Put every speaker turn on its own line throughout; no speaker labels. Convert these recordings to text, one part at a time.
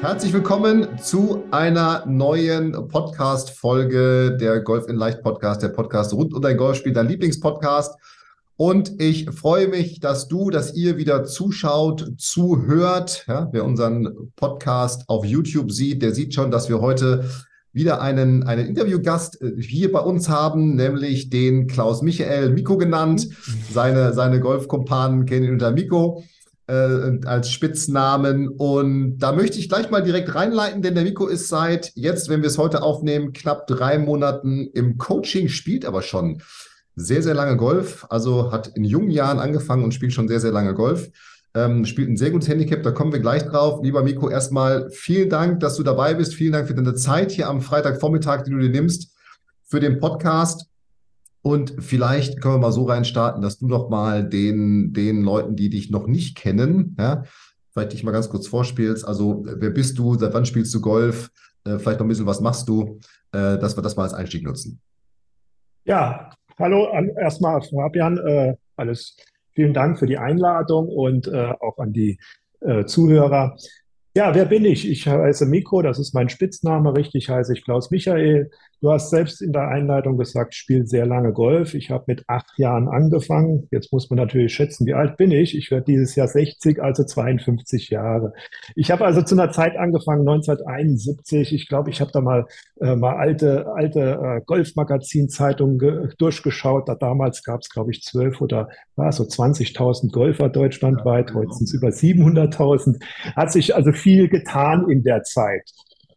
Herzlich willkommen zu einer neuen Podcast-Folge der Golf in Leicht Podcast, der Podcast rund um dein Golfspiel, dein Lieblingspodcast. Und ich freue mich, dass du, dass ihr wieder zuschaut, zuhört. Ja, wer unseren Podcast auf YouTube sieht, der sieht schon, dass wir heute wieder einen, einen Interviewgast äh, hier bei uns haben, nämlich den Klaus Michael Miko genannt. Seine, seine Golfkumpanen kennen ihn unter Miko äh, als Spitznamen. Und da möchte ich gleich mal direkt reinleiten, denn der Miko ist seit jetzt, wenn wir es heute aufnehmen, knapp drei Monaten im Coaching, spielt aber schon sehr, sehr lange Golf. Also hat in jungen Jahren angefangen und spielt schon sehr, sehr lange Golf. Ähm, spielt ein sehr gutes Handicap, da kommen wir gleich drauf. Lieber Miko, erstmal vielen Dank, dass du dabei bist. Vielen Dank für deine Zeit hier am Freitagvormittag, die du dir nimmst für den Podcast. Und vielleicht können wir mal so rein starten, dass du noch mal den, den Leuten, die dich noch nicht kennen, ja, vielleicht dich mal ganz kurz vorspielst. Also, wer bist du? Seit wann spielst du Golf? Äh, vielleicht noch ein bisschen, was machst du? Äh, dass wir das mal als Einstieg nutzen.
Ja, hallo, erstmal Fabian, äh, alles. Vielen Dank für die Einladung und äh, auch an die äh, Zuhörer. Ja, wer bin ich? Ich heiße Mikro, das ist mein Spitzname. Richtig heiße ich Klaus Michael. Du hast selbst in der Einleitung gesagt, ich spiele sehr lange Golf. Ich habe mit acht Jahren angefangen. Jetzt muss man natürlich schätzen, wie alt bin ich? Ich werde dieses Jahr 60, also 52 Jahre. Ich habe also zu einer Zeit angefangen, 1971. Ich glaube, ich habe da mal, äh, mal alte, alte äh, Golfmagazinzeitungen durchgeschaut. Da damals gab es, glaube ich, zwölf oder war so 20.000 Golfer deutschlandweit. Heute sind es über 700.000. Hat sich also viel getan in der Zeit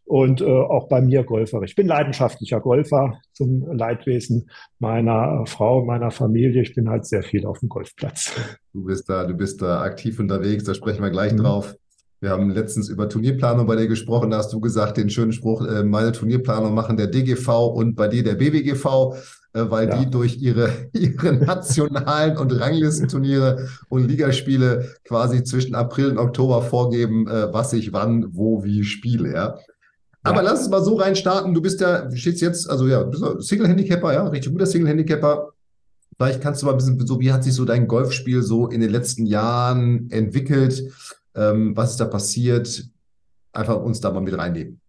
und äh, auch bei mir Golfer. Ich bin leidenschaftlicher Golfer zum Leidwesen meiner Frau, meiner Familie. Ich bin halt sehr viel auf dem Golfplatz.
Du bist da, du bist da aktiv unterwegs, da sprechen wir gleich mhm. drauf. Wir haben letztens über Turnierplanung bei dir gesprochen. Da hast du gesagt, den schönen Spruch, äh, meine Turnierplanung machen der DGV und bei dir der BBGV, äh, weil ja. die durch ihre, ihre nationalen und Ranglistenturniere und Ligaspiele quasi zwischen April und Oktober vorgeben, äh, was ich wann, wo, wie spiele. Ja? Aber ja. lass uns mal so rein starten. Du bist ja, stehst jetzt, also ja, Single-Handicapper, ja, richtig guter Single-Handicapper. Vielleicht kannst du mal ein bisschen, so wie hat sich so dein Golfspiel so in den letzten Jahren entwickelt? Ähm, was ist da passiert? Einfach uns da mal mit reinnehmen.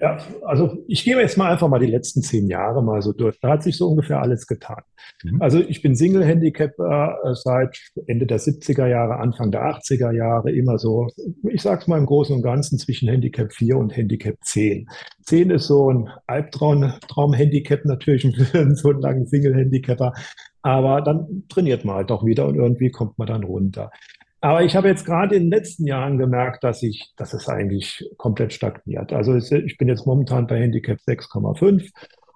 Ja, also ich gehe jetzt mal einfach mal die letzten zehn Jahre mal so durch. Da hat sich so ungefähr alles getan. Mhm. Also ich bin Single-Handicapper äh, seit Ende der 70er Jahre, Anfang der 80er Jahre, immer so, ich sag's mal im Großen und Ganzen zwischen Handicap 4 und Handicap 10. 10 ist so ein Albtraum-Handicap natürlich für so einen langen Single-Handicapper. Aber dann trainiert man halt auch wieder und irgendwie kommt man dann runter. Aber ich habe jetzt gerade in den letzten Jahren gemerkt, dass ich, dass es eigentlich komplett stagniert. Also ich bin jetzt momentan bei Handicap 6,5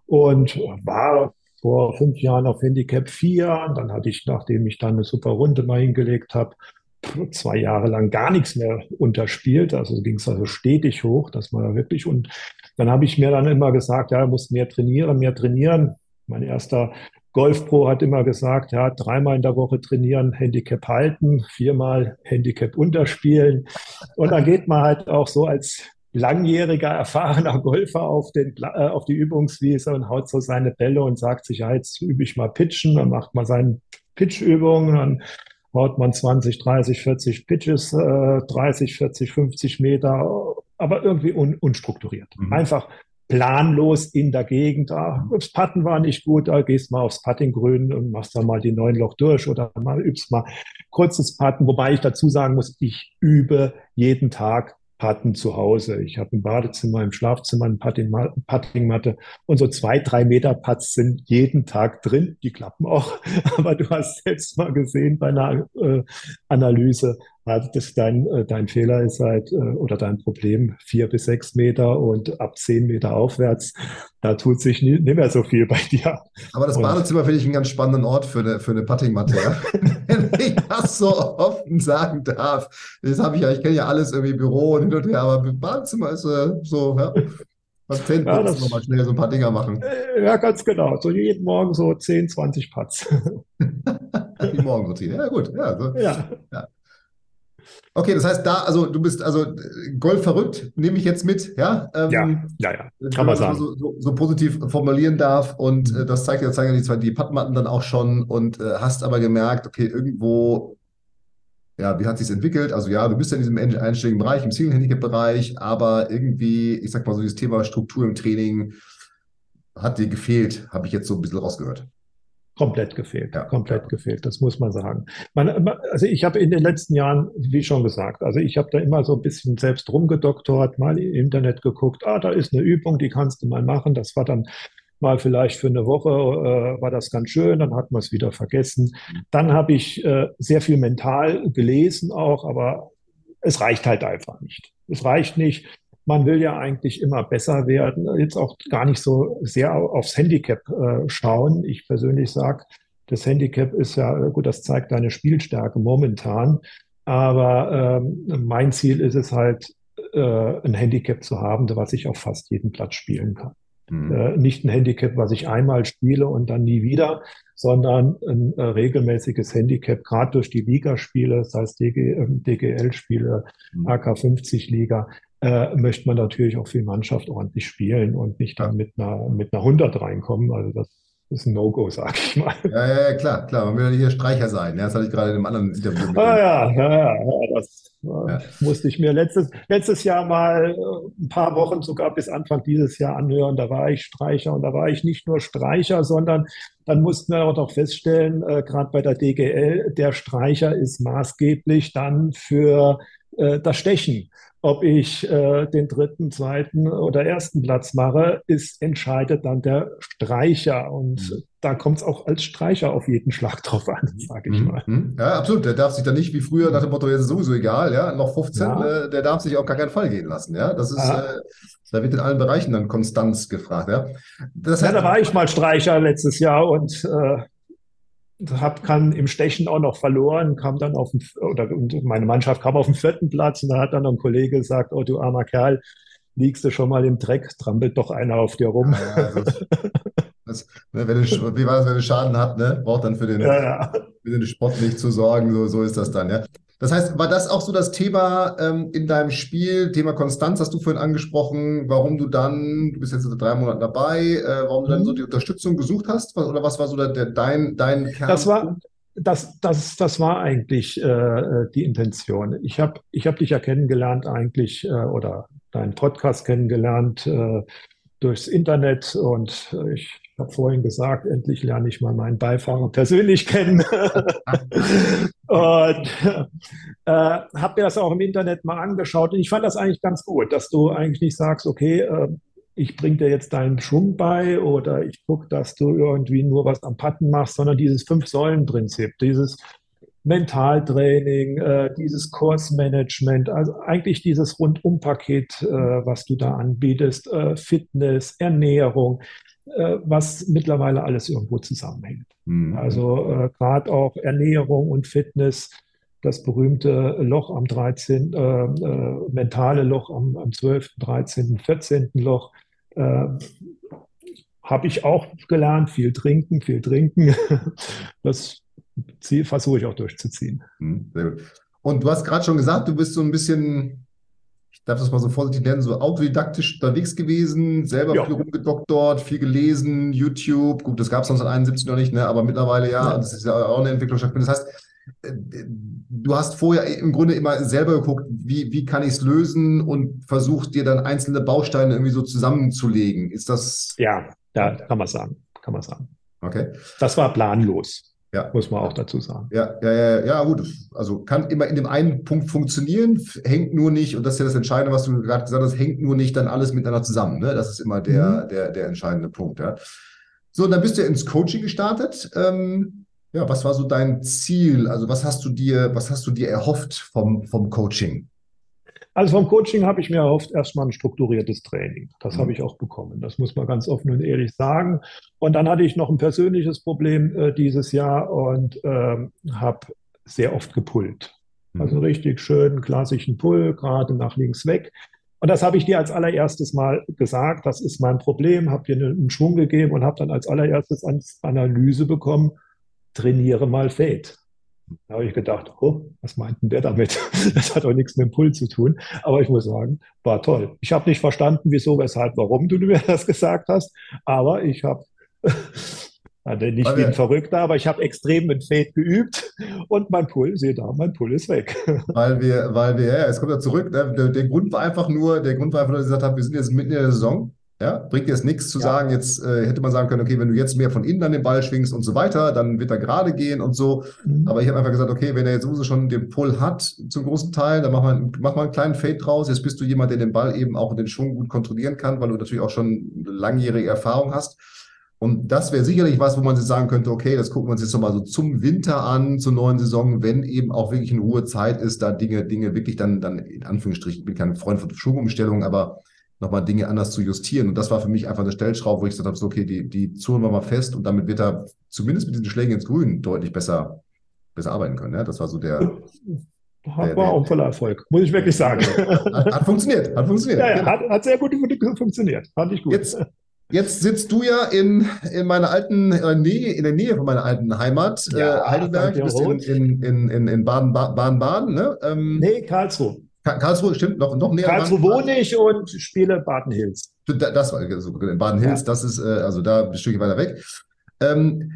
und war vor fünf Jahren auf Handicap 4. Dann hatte ich, nachdem ich dann eine super Runde mal hingelegt habe, zwei Jahre lang gar nichts mehr unterspielt. Also ging es also stetig hoch, dass man da wirklich und dann habe ich mir dann immer gesagt, ja, muss mehr trainieren, mehr trainieren. Mein erster Golfpro hat immer gesagt, ja, dreimal in der Woche trainieren, Handicap halten, viermal Handicap unterspielen. Und dann geht man halt auch so als langjähriger, erfahrener Golfer auf, den, äh, auf die Übungswiese und haut so seine Bälle und sagt sich, ja, jetzt übe ich mal Pitchen, dann macht man seine Pitchübungen, dann haut man 20, 30, 40 Pitches, äh, 30, 40, 50 Meter, aber irgendwie un unstrukturiert. Mhm. Einfach planlos in der Gegend. Ah, das Putten war nicht gut, da gehst mal aufs Puttinggrün und machst da mal die neun Loch durch oder mal übst mal kurzes Putten. Wobei ich dazu sagen muss, ich übe jeden Tag Putten zu Hause. Ich habe ein Badezimmer, im Schlafzimmer eine Puttingmatte und so zwei, drei Meter Putts sind jeden Tag drin. Die klappen auch. Aber du hast selbst mal gesehen bei einer äh, Analyse, Also das dein, äh, dein Fehler ist halt, äh, oder dein Problem, vier bis sechs Meter und ab zehn Meter aufwärts, da tut sich nie, nicht mehr so viel bei dir.
Aber das Badezimmer finde ich einen ganz spannenden Ort für eine, für eine Puttingmatte, ja? Wenn ich das so offen sagen darf. Das habe ich ja, ich kenne ja alles irgendwie Büro und hin und her, aber Badezimmer ist äh, so, ja. Was Zähne ja, das, mal schnell so ein paar Dinger machen.
Ja, ganz genau. So jeden Morgen so 10, 20 Putts.
Die Morgenroutine. Ja, gut. Ja, so, ja. ja. Okay, das heißt, da, also du bist also Golf verrückt, nehme ich jetzt mit, ja?
Ähm, ja, ja, ja, kann man sagen.
So, so, so, positiv formulieren darf und äh, das zeigt ja, zeigen die zwei die Puttmatten dann auch schon und äh, hast aber gemerkt, okay, irgendwo, ja, wie hat sich entwickelt? Also ja, du bist ja in diesem einstelligen Bereich, im Single-Handicap-Bereich, aber irgendwie, ich sag mal so, dieses Thema Struktur im Training hat dir gefehlt, habe ich jetzt so ein bisschen rausgehört.
Komplett gefehlt, ja, komplett gefehlt, das muss man sagen. Man, also ich habe in den letzten Jahren, wie schon gesagt, also ich habe da immer so ein bisschen selbst rumgedoktort, mal im Internet geguckt, ah, da ist eine Übung, die kannst du mal machen. Das war dann mal vielleicht für eine Woche, äh, war das ganz schön, dann hat man es wieder vergessen. Dann habe ich äh, sehr viel mental gelesen auch, aber es reicht halt einfach nicht. Es reicht nicht man will ja eigentlich immer besser werden, jetzt auch gar nicht so sehr aufs Handicap äh, schauen. Ich persönlich sage, das Handicap ist ja, gut, das zeigt deine Spielstärke momentan, aber ähm, mein Ziel ist es halt, äh, ein Handicap zu haben, was ich auf fast jeden Platz spielen kann. Mhm. Äh, nicht ein Handicap, was ich einmal spiele und dann nie wieder, sondern ein äh, regelmäßiges Handicap, gerade durch die Ligaspiele, das heißt DG, DGL-Spiele, mhm. AK50-Liga, äh, möchte man natürlich auch für die Mannschaft ordentlich spielen und nicht dann mit einer, mit einer 100 reinkommen. Also das ist ein No-Go, sag ich mal.
Ja, ja, ja, klar, klar. Man will ja nicht der Streicher sein. Ja, das hatte ich gerade in einem anderen Interview.
Mit ah, ja, ja, ja, das äh, ja. musste ich mir letztes, letztes Jahr mal äh, ein paar Wochen, sogar bis Anfang dieses Jahr anhören. Da war ich Streicher und da war ich nicht nur Streicher, sondern dann mussten wir auch noch feststellen, äh, gerade bei der DGL, der Streicher ist maßgeblich dann für äh, das Stechen ob ich äh, den dritten, zweiten oder ersten Platz mache, ist entscheidet dann der Streicher. Und mhm. da kommt es auch als Streicher auf jeden Schlag drauf an, sage ich mhm. mal.
Mhm. Ja, absolut. Der darf sich dann nicht wie früher nach dem Motto, jetzt ist sowieso egal, ja, noch 15, ja. äh, der darf sich auf gar keinen Fall gehen lassen. Ja, das ist, ja. äh, da wird in allen Bereichen dann Konstanz gefragt. Ja,
das heißt, ja da war ich mal Streicher letztes Jahr und äh, hab, kann im Stechen auch noch verloren, kam dann auf den, oder meine Mannschaft kam auf den vierten Platz und da hat dann ein Kollege gesagt, oh du armer Kerl, liegst du schon mal im Dreck, trampelt doch einer auf dir rum. Ja, ja, das,
das, ne, wenn du, wie war das, wenn du Schaden hat, ne? braucht dann für den, ja, für den Sport nicht zu sorgen, so, so ist das dann, ja. Das heißt, war das auch so das Thema ähm, in deinem Spiel, Thema Konstanz hast du vorhin angesprochen, warum du dann, du bist jetzt seit drei Monaten dabei, äh, warum du dann so mhm. die Unterstützung gesucht hast? Was, oder was war so der, der, dein, dein
Kern? Das war, das, das, das war eigentlich äh, die Intention. Ich habe ich hab dich ja kennengelernt eigentlich äh, oder deinen Podcast kennengelernt äh, durchs Internet und ich ich habe vorhin gesagt, endlich lerne ich mal meinen Beifahrer persönlich kennen. und äh, habe mir das auch im Internet mal angeschaut. Und ich fand das eigentlich ganz gut, dass du eigentlich nicht sagst, okay, äh, ich bringe dir jetzt deinen Schwung bei oder ich gucke, dass du irgendwie nur was am Patten machst, sondern dieses Fünf-Säulen-Prinzip, dieses Mentaltraining, äh, dieses Kursmanagement, also eigentlich dieses Rundum-Paket, äh, was du da anbietest, äh, Fitness, Ernährung, äh, was mittlerweile alles irgendwo zusammenhängt. Mhm. Also äh, gerade auch Ernährung und Fitness, das berühmte Loch am 13., äh, äh, mentale Loch am, am 12., 13., 14. Loch, äh, habe ich auch gelernt, viel trinken, viel trinken. Das versuche ich auch durchzuziehen.
Mhm, sehr gut. Und du hast gerade schon gesagt, du bist so ein bisschen darf das mal so vorsichtig nennen, so autodidaktisch unterwegs gewesen, selber ja. viel rumgedoktort, viel gelesen, YouTube. Gut, das gab es 1971 noch nicht, ne? aber mittlerweile ja. ja. Das ist ja auch eine Entwicklung Das heißt, äh, du hast vorher im Grunde immer selber geguckt, wie, wie kann ich es lösen und versucht dir dann einzelne Bausteine irgendwie so zusammenzulegen. Ist das.
Ja, ja, kann man sagen. Kann man sagen.
Okay.
Das war planlos. Ja. Muss man auch dazu sagen.
Ja, ja, ja, ja, gut. Also kann immer in dem einen Punkt funktionieren, hängt nur nicht, und das ist ja das Entscheidende, was du gerade gesagt hast, hängt nur nicht dann alles miteinander zusammen. Ne? Das ist immer der, mhm. der, der entscheidende Punkt. Ja. So, und dann bist du ins Coaching gestartet. Ähm, Ja, was war so dein Ziel? Also was hast du dir, was hast du dir erhofft vom, vom Coaching?
Also vom Coaching habe ich mir erhofft erstmal ein strukturiertes Training. Das mhm. habe ich auch bekommen. Das muss man ganz offen und ehrlich sagen. Und dann hatte ich noch ein persönliches Problem äh, dieses Jahr und ähm, habe sehr oft gepullt. Mhm. Also richtig schön klassischen Pull, gerade nach links weg. Und das habe ich dir als allererstes mal gesagt. Das ist mein Problem. Habe dir einen Schwung gegeben und habe dann als allererstes als Analyse bekommen, trainiere mal Fade. Da habe ich gedacht, oh, was meint denn der damit? Das hat auch nichts mit dem Pull zu tun. Aber ich muss sagen, war toll. Ich habe nicht verstanden, wieso, weshalb, warum du mir das gesagt hast. Aber ich habe, also nicht weil wie ein Verrückter, aber ich habe extrem mit Fade geübt und mein Pull, sehe da, mein Pull ist weg.
Weil wir, weil wir, ja, es kommt ja zurück. Ne? Der, der, Grund war einfach nur, der Grund war einfach nur, dass ich gesagt habe, wir sind jetzt mitten in der Saison. Ja, bringt jetzt nichts zu ja. sagen, jetzt äh, hätte man sagen können, okay, wenn du jetzt mehr von innen an den Ball schwingst und so weiter, dann wird er gerade gehen und so. Mhm. Aber ich habe einfach gesagt, okay, wenn er jetzt sowieso schon den Pull hat, zum großen Teil, dann mach mal, mach mal einen kleinen Fade draus. Jetzt bist du jemand, der den Ball eben auch in den Schwung gut kontrollieren kann, weil du natürlich auch schon langjährige Erfahrung hast. Und das wäre sicherlich was, wo man sich sagen könnte, okay, das gucken wir uns jetzt nochmal so zum Winter an, zur neuen Saison, wenn eben auch wirklich in Ruhe Zeit ist, da Dinge, Dinge wirklich dann, dann in Anführungsstrichen, ich bin kein Freund von Schwungumstellungen, aber nochmal Dinge anders zu justieren. Und das war für mich einfach eine Stellschraube, wo ich gesagt habe, so, okay, die, die zurren wir mal fest und damit wird er zumindest mit diesen Schlägen ins Grün deutlich besser, besser arbeiten können. Ja? Das war so der.
Der, war auch voller Erfolg, muss ich wirklich sagen.
Hat, hat funktioniert, hat funktioniert.
Ja, ja, genau. hat, hat, sehr gut funktioniert, fand ich gut.
Jetzt, jetzt sitzt du ja in, in meiner alten äh, Nähe, in der Nähe von meiner alten Heimat, ja, äh, Heidelberg, du bist in, in, in, in Baden-Baden, ne?
Ähm, nee, Karlsruhe.
Karlsruhe, stimmt, noch, noch näher.
Karlsruhe wohne ich und spiele Baden Hills.
Das war so, Baden Hills, ja. das ist äh, also da ein Stückchen weiter weg. Ähm,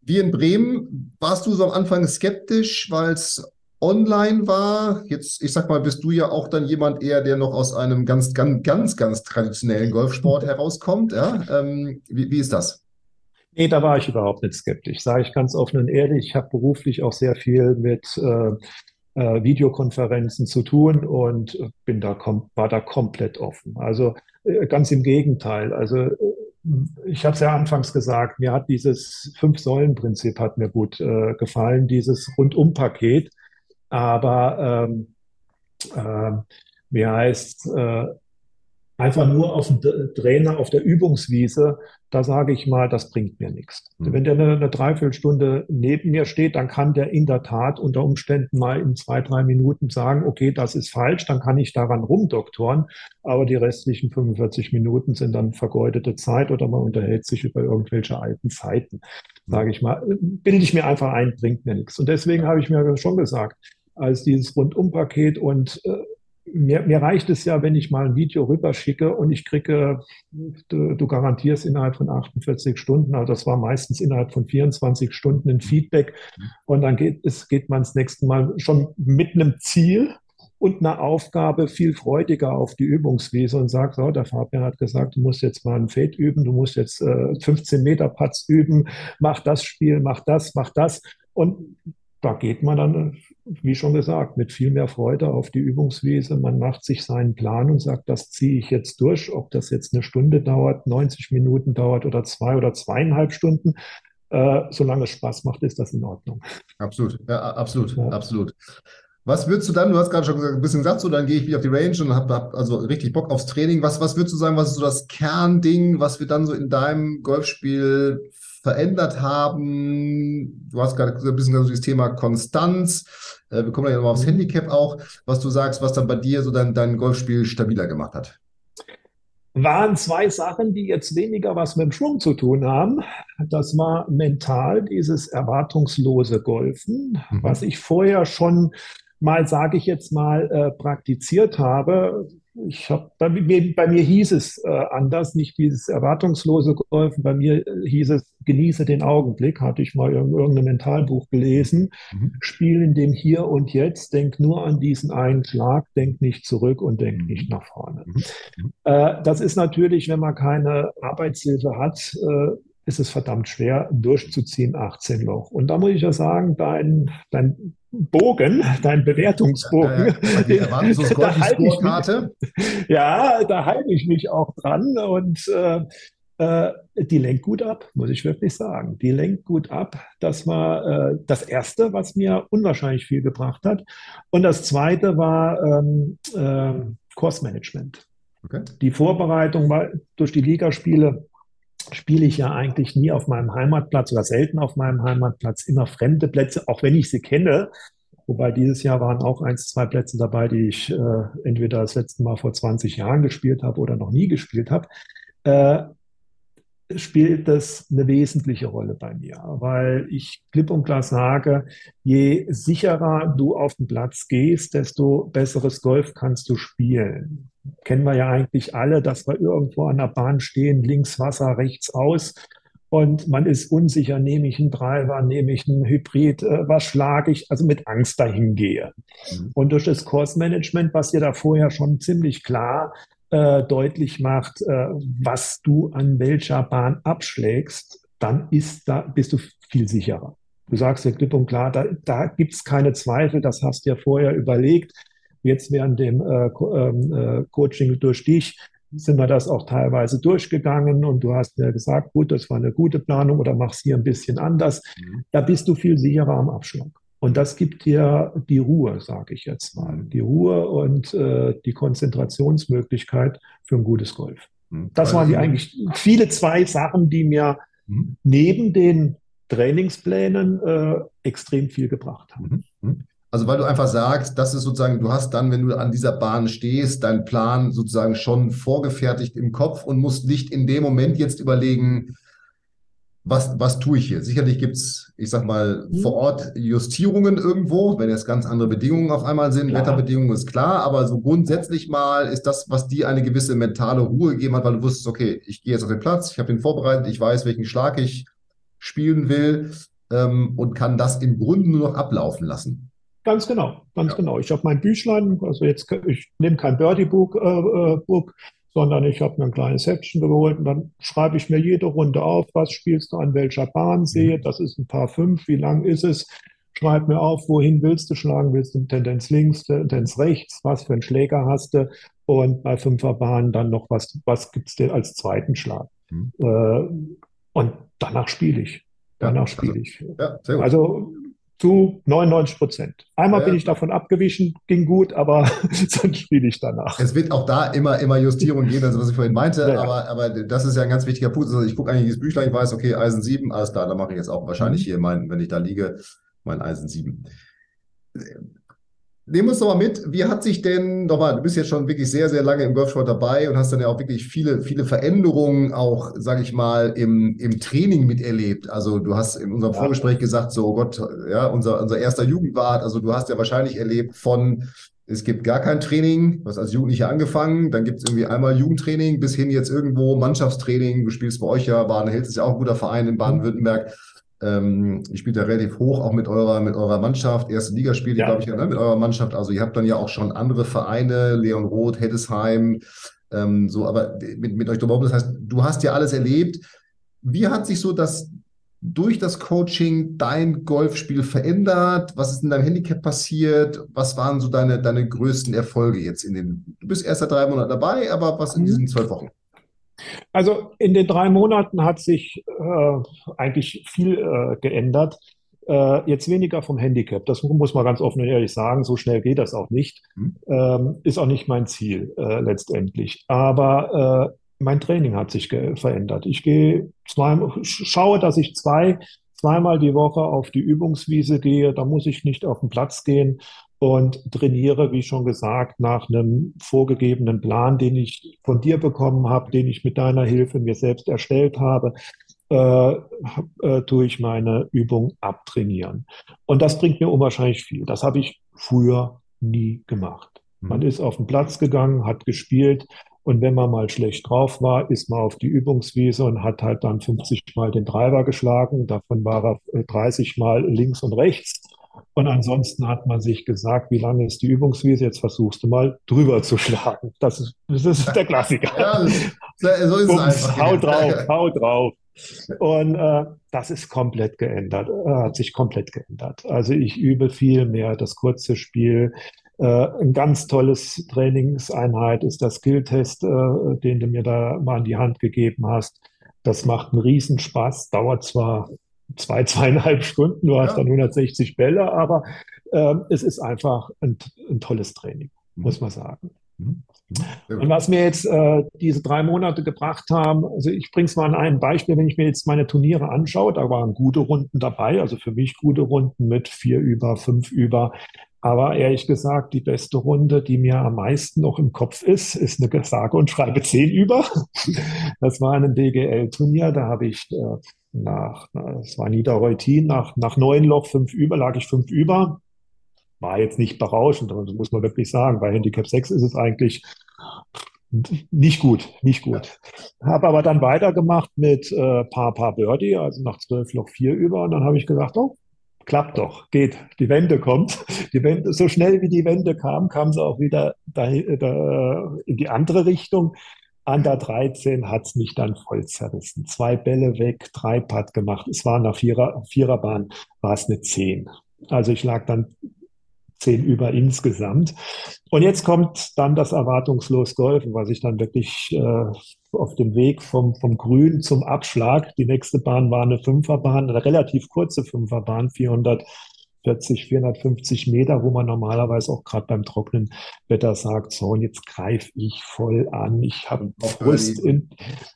wie in Bremen, warst du so am Anfang skeptisch, weil es online war? Jetzt, ich sag mal, bist du ja auch dann jemand eher, der noch aus einem ganz, ganz, ganz, ganz traditionellen Golfsport herauskommt. Ja? Ähm, wie, wie ist das?
Nee, da war ich überhaupt nicht skeptisch, sage ich ganz offen und ehrlich. Ich habe beruflich auch sehr viel mit äh, äh, Videokonferenzen zu tun und bin da war da komplett offen. Also äh, ganz im Gegenteil. Also äh, ich habe es ja anfangs gesagt, mir hat dieses Fünf-Säulen-Prinzip hat mir gut äh, gefallen, dieses Rundum-Paket. Aber ähm, äh, wie heißt äh, einfach nur auf dem Trainer auf der Übungswiese, da sage ich mal, das bringt mir nichts. Mhm. Wenn der eine, eine Dreiviertelstunde neben mir steht, dann kann der in der Tat unter Umständen mal in zwei, drei Minuten sagen, okay, das ist falsch, dann kann ich daran rumdoktoren, aber die restlichen 45 Minuten sind dann vergeudete Zeit oder man unterhält sich über irgendwelche alten Zeiten, sage ich mal. Bilde ich mir einfach ein, bringt mir nichts. Und deswegen habe ich mir schon gesagt, als dieses Rundumpaket und äh, mir, mir reicht es ja, wenn ich mal ein Video rüberschicke und ich kriege, du, du, garantierst innerhalb von 48 Stunden, also das war meistens innerhalb von 24 Stunden ein Feedback. Und dann geht, es, geht man das nächste Mal schon mit einem Ziel und einer Aufgabe viel freudiger auf die Übungswiese und sagt, so, der Fabian hat gesagt, du musst jetzt mal ein Fade üben, du musst jetzt äh, 15 Meter Putts üben, mach das Spiel, mach das, mach das. Und da geht man dann, wie schon gesagt, mit viel mehr Freude auf die Übungswiese. Man macht sich seinen Plan und sagt, das ziehe ich jetzt durch. Ob das jetzt eine Stunde dauert, 90 Minuten dauert oder zwei oder zweieinhalb Stunden. Äh, solange es Spaß macht, ist das in Ordnung.
Absolut, ja, absolut, ja. absolut. Was würdest du dann, du hast gerade schon gesagt, ein bisschen gesagt, so dann gehe ich wieder auf die Range und habe hab also richtig Bock aufs Training. Was, was würdest du sagen, was ist so das Kernding, was wir dann so in deinem Golfspiel verändert haben? Du hast gerade ein bisschen so das Thema Konstanz. Äh, wir kommen ja nochmal aufs mhm. Handicap auch, was du sagst, was dann bei dir so dein, dein Golfspiel stabiler gemacht hat.
Waren zwei Sachen, die jetzt weniger was mit dem Schwung zu tun haben. Das war mental dieses erwartungslose Golfen, mhm. was ich vorher schon mal, sage ich jetzt mal, äh, praktiziert habe, ich habe bei, bei, mir hieß es äh, anders, nicht dieses erwartungslose Golfen. Bei mir äh, hieß es genieße den Augenblick. Hatte ich mal in irgendeinem Mentalbuch gelesen. Mhm. Spiel in dem Hier und Jetzt. Denk nur an diesen einen Schlag. Denk nicht zurück und denk mhm. nicht nach vorne. Mhm. mhm. Äh, das ist natürlich, wenn man keine Arbeitshilfe hat, äh, ist es verdammt schwer durchzuziehen, 18 Loch. Und da muss ich ja sagen, dein, dein Bogen, dein Bewertungsbogen. Ja, ja, da halte ich mich, ja, da halte ich mich auch dran und äh, Äh, die lenkt gut ab, muss ich wirklich sagen. Die lenkt gut ab. Das war äh, das Erste, was mir unwahrscheinlich viel gebracht hat. Und das Zweite war ähm, äh, Kursmanagement. Okay. Die Vorbereitung war durch die Ligaspiele spiele ich ja eigentlich nie auf meinem Heimatplatz oder selten auf meinem Heimatplatz, immer fremde Plätze, auch wenn ich sie kenne. Wobei dieses Jahr waren auch eins, zwei Plätze dabei, die ich äh, entweder das letzte Mal vor 20 Jahren gespielt habe oder noch nie gespielt habe. Äh, spielt das eine wesentliche Rolle bei mir, weil ich klipp und klar sage, je sicherer du auf den Platz gehst, desto besseres Golf kannst du spielen. Kennen wir ja eigentlich alle, dass wir irgendwo an der Bahn stehen, links Wasser, rechts aus. Und man ist unsicher, nehme ich einen Driver, nehme ich einen Hybrid, äh, was schlage ich, also mit Angst dahin gehe. Mhm. Und durch das Kursmanagement, was dir da vorher schon ziemlich klar äh, deutlich macht, äh, was du an welcher Bahn abschlägst, dann ist da, bist du viel sicherer. Du sagst ja klipp und klar, da, da gibt es keine Zweifel, das hast du ja vorher überlegt. Jetzt während dem äh, ähm, äh, Coaching durch dich sind wir das auch teilweise durchgegangen und du hast mir gesagt, gut, das war eine gute Planung oder mach's hier ein bisschen anders. Mhm. Da bist du viel sicherer am Abschlag. Und das gibt dir die Ruhe, sage ich jetzt mal. Die Ruhe und äh, die Konzentrationsmöglichkeit für ein gutes Golf. Mhm. Das waren die eigentlich viele zwei Sachen, die mir mhm. neben den Trainingsplänen äh, extrem viel gebracht haben.
Also weil du einfach sagst, das ist sozusagen, du hast dann, wenn du an dieser Bahn stehst, deinen Plan sozusagen schon vorgefertigt im Kopf und musst nicht in dem Moment jetzt überlegen, was, was tue ich hier? Sicherlich gibt es, ich sag mal, mhm. vor Ort Justierungen irgendwo, wenn jetzt ganz andere Bedingungen auf einmal sind. Klar. Wetterbedingungen ist klar, aber so grundsätzlich mal ist das, was dir eine gewisse mentale Ruhe gegeben hat, weil du wusstest, okay, ich gehe jetzt auf den Platz, ich habe den vorbereitet, ich weiß, welchen Schlag ich spielen will ähm, und kann das im Grunde nur noch ablaufen lassen.
Ganz genau, ganz ja. genau. Ich habe mein Büchlein, also jetzt, ich nehme kein Birdie-Book, äh, äh, Book, sondern ich habe mir ein kleines Häppchen geholt und dann schreibe ich mir jede Runde auf, was spielst du an welcher Bahn, sehe, mhm. das ist ein paar fünf, wie lang ist es, schreib mir auf, wohin willst du schlagen, willst du Tendenz links, Tendenz rechts, was für einen Schläger hast du und bei Fünferbahn dann noch, was, was gibt es dir als zweiten Schlag. Mhm. Äh, und danach spiele ich. Danach spiele also, ich. Ja, also zu 99 Prozent. Einmal ja, bin ich davon abgewichen, ging gut, aber sonst spiele ich danach.
Es wird auch da immer, immer Justierung geben, also was ich vorhin meinte, ja, aber, aber das ist ja ein ganz wichtiger Punkt. Also ich gucke eigentlich das Büchlein, ich weiß, okay, Eisen 7, alles klar, da mache ich jetzt auch wahrscheinlich hier mein, wenn ich da liege, mein Eisen 7. Nehmen wir uns doch mal mit, wie hat sich denn, nochmal, du bist jetzt schon wirklich sehr, sehr lange im Golfsport dabei und hast dann ja auch wirklich viele, viele Veränderungen auch, sage ich mal, im, im Training miterlebt. Also du hast in unserem ja. Vorgespräch gesagt, so oh Gott, ja, unser, unser erster Jugendwart, also du hast ja wahrscheinlich erlebt von, es gibt gar kein Training, du hast als Jugendlicher angefangen, dann gibt es irgendwie einmal Jugendtraining bis hin jetzt irgendwo Mannschaftstraining, du spielst bei euch ja, Baden-Hills ist ja auch ein guter Verein in Baden-Württemberg. Ähm, ihr spielt ja relativ hoch, auch mit eurer, mit eurer Mannschaft. Erste Liga spielt ihr, ja. glaube ich, ne, mit eurer Mannschaft. Also ihr habt dann ja auch schon andere Vereine, Leon Roth, Heddesheim, ähm, so, aber mit, mit euch drumherum. Das heißt, du hast ja alles erlebt. Wie hat sich so das durch das Coaching dein Golfspiel verändert? Was ist in deinem Handicap passiert? Was waren so deine, deine größten Erfolge jetzt in den, du bist erst seit drei Monaten dabei, aber was in mhm. diesen zwölf Wochen?
Also in den drei Monaten hat sich äh, eigentlich viel äh, geändert. Äh, jetzt weniger vom Handicap. Das muss man ganz offen und ehrlich sagen. So schnell geht das auch nicht. Mhm. Ähm, ist auch nicht mein Ziel äh, letztendlich. Aber äh, mein Training hat sich verändert. Ich gehe zwei, schaue, dass ich zwei zweimal die Woche auf die Übungswiese gehe. Da muss ich nicht auf den Platz gehen, und trainiere, wie schon gesagt, nach einem vorgegebenen Plan, den ich von dir bekommen habe, den ich mit deiner Hilfe mir selbst erstellt habe, äh, äh, tue ich meine Übung abtrainieren. Und das bringt mir unwahrscheinlich viel. Das habe ich früher nie gemacht. Mhm. Man ist auf den Platz gegangen, hat gespielt und wenn man mal schlecht drauf war, ist man auf die Übungswiese und hat halt dann 50 Mal den Treiber geschlagen. Davon war er 30 äh, Mal links und rechts. Und ansonsten hat man sich gesagt, wie lange ist die Übungswiese? Jetzt versuchst du mal drüber zu schlagen. Das ist, das ist der Klassiker. Ja, so ist Bums, es einfach. Hau drauf, hau drauf. Und äh, das ist komplett geändert, äh, hat sich komplett geändert. Also ich übe viel mehr das kurze Spiel. Äh, ein ganz tolles Trainingseinheit ist der Skilltest, äh, den du mir da mal in die Hand gegeben hast Das macht einen Riesenspaß, dauert zwar zwei, zweieinhalb Stunden, du hast dann 160 Bälle, aber äh, es ist einfach ein, ein tolles Training, mhm. muss man sagen. Mhm. mhm. Und was mir jetzt äh, diese drei Monate gebracht haben, also ich bringe es mal an einem Beispiel, wenn ich mir jetzt meine Turniere anschaue, da waren gute Runden dabei, also für mich gute Runden mit vier über, fünf über. Aber ehrlich gesagt, die beste Runde, die mir am meisten noch im Kopf ist, ist eine sage und schreibe zehn über. Das war ein DGL-Turnier, da habe ich äh, nach, es war Niederreutin, nach, nach neun Loch fünf über, lag ich fünf über war jetzt nicht berauschend, das muss man wirklich sagen. Bei Handicap 6 ist es eigentlich nicht gut, nicht gut. Habe aber dann weitergemacht mit äh, Paar Paar Birdie, also nach zwölf Loch vier über. Und dann habe ich gesagt, oh, klappt doch, geht. Die Wende kommt. Die Wende, so schnell wie die Wende kam, kam sie auch wieder da, da, in die andere Richtung. An der 13 hat es mich dann voll zerrissen. Zwei Bälle weg, drei Putt gemacht. Es war nach Vierer, Viererbahn, war es eine 10. Also ich lag dann zehn über insgesamt. Und jetzt kommt dann das erwartungslos Golfen, was ich dann wirklich äh, auf dem Weg vom, vom Grün zum Abschlag, die nächste Bahn war eine Fünferbahn, eine relativ kurze Fünferbahn, 440, 450 Meter, wo man normalerweise auch gerade beim trockenen Wetter sagt, so, und jetzt greife ich voll an, ich habe Frust, in,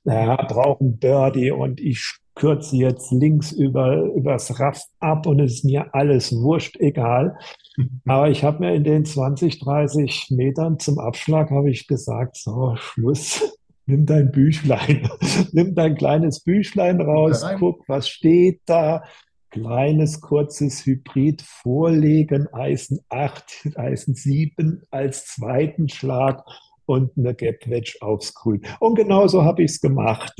ja, brauche ein Birdie und ich kürze jetzt links über, übers Raff ab und es ist mir alles wurscht, egal. Aber ich habe mir in den 20, 30 Metern zum Abschlag habe ich gesagt, so, Schluss, nimm dein Büchlein, nimm dein kleines Büchlein raus, guck, was steht da. Kleines, kurzes Hybrid vorlegen, Eisen 8, Eisen 7 als zweiten Schlag und eine Gap Wedge aufs Grün. Und genauso habe ich es gemacht.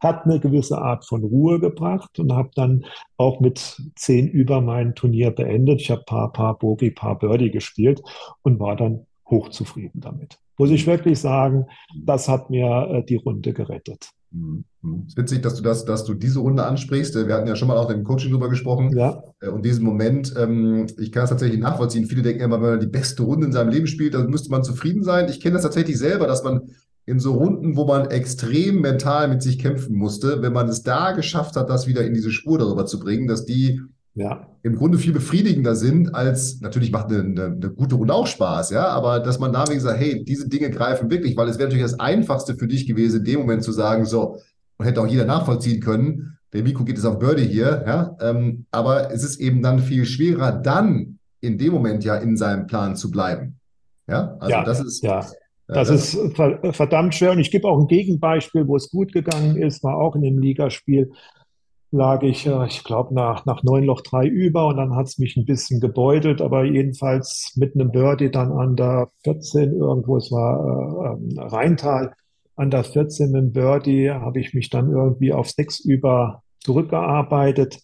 Hat eine gewisse Art von Ruhe gebracht und habe dann auch mit zehn über mein Turnier beendet. Ich habe paar, paar Bogey, paar Birdie gespielt und war dann hochzufrieden damit. Muss ich wirklich sagen, das hat mir äh, die Runde gerettet.
Es ist witzig, dass du das, dass du diese Runde ansprichst. Wir hatten ja schon mal auch im Coaching drüber gesprochen. Ja. Äh, und diesen Moment, ähm, ich kann es tatsächlich nachvollziehen. Viele denken immer, wenn man die beste Runde in seinem Leben spielt, dann müsste man zufrieden sein. Ich kenne das tatsächlich selber, dass man in so Runden, wo man extrem mental mit sich kämpfen musste, wenn man es da geschafft hat, das wieder in diese Spur darüber zu bringen, dass die ja. im Grunde viel befriedigender sind, als natürlich macht eine, eine, eine, gute Runde auch Spaß, ja, aber dass man da wie gesagt, hey, diese Dinge greifen wirklich, weil es wäre natürlich das Einfachste für dich gewesen, in dem Moment zu sagen, so, und hätte auch jeder nachvollziehen können, der Mikro geht jetzt auf Birdie hier, ja, ähm, aber es ist eben dann viel schwerer, dann in dem Moment ja in seinem Plan zu bleiben. Ja,
also ja, das ist. Ja. Äh, das, das ist verdammt schwer. Und ich gebe auch ein Gegenbeispiel, wo es gut gegangen ist, war auch in dem Ligaspiel lag ich, ich glaube, nach, nach neun Loch drei über und dann hat es mich ein bisschen gebeutelt, aber jedenfalls mit einem Birdie dann an der 14 irgendwo, es war äh, Rheintal, an der 14 mit dem Birdie habe ich mich dann irgendwie auf sechs über zurückgearbeitet.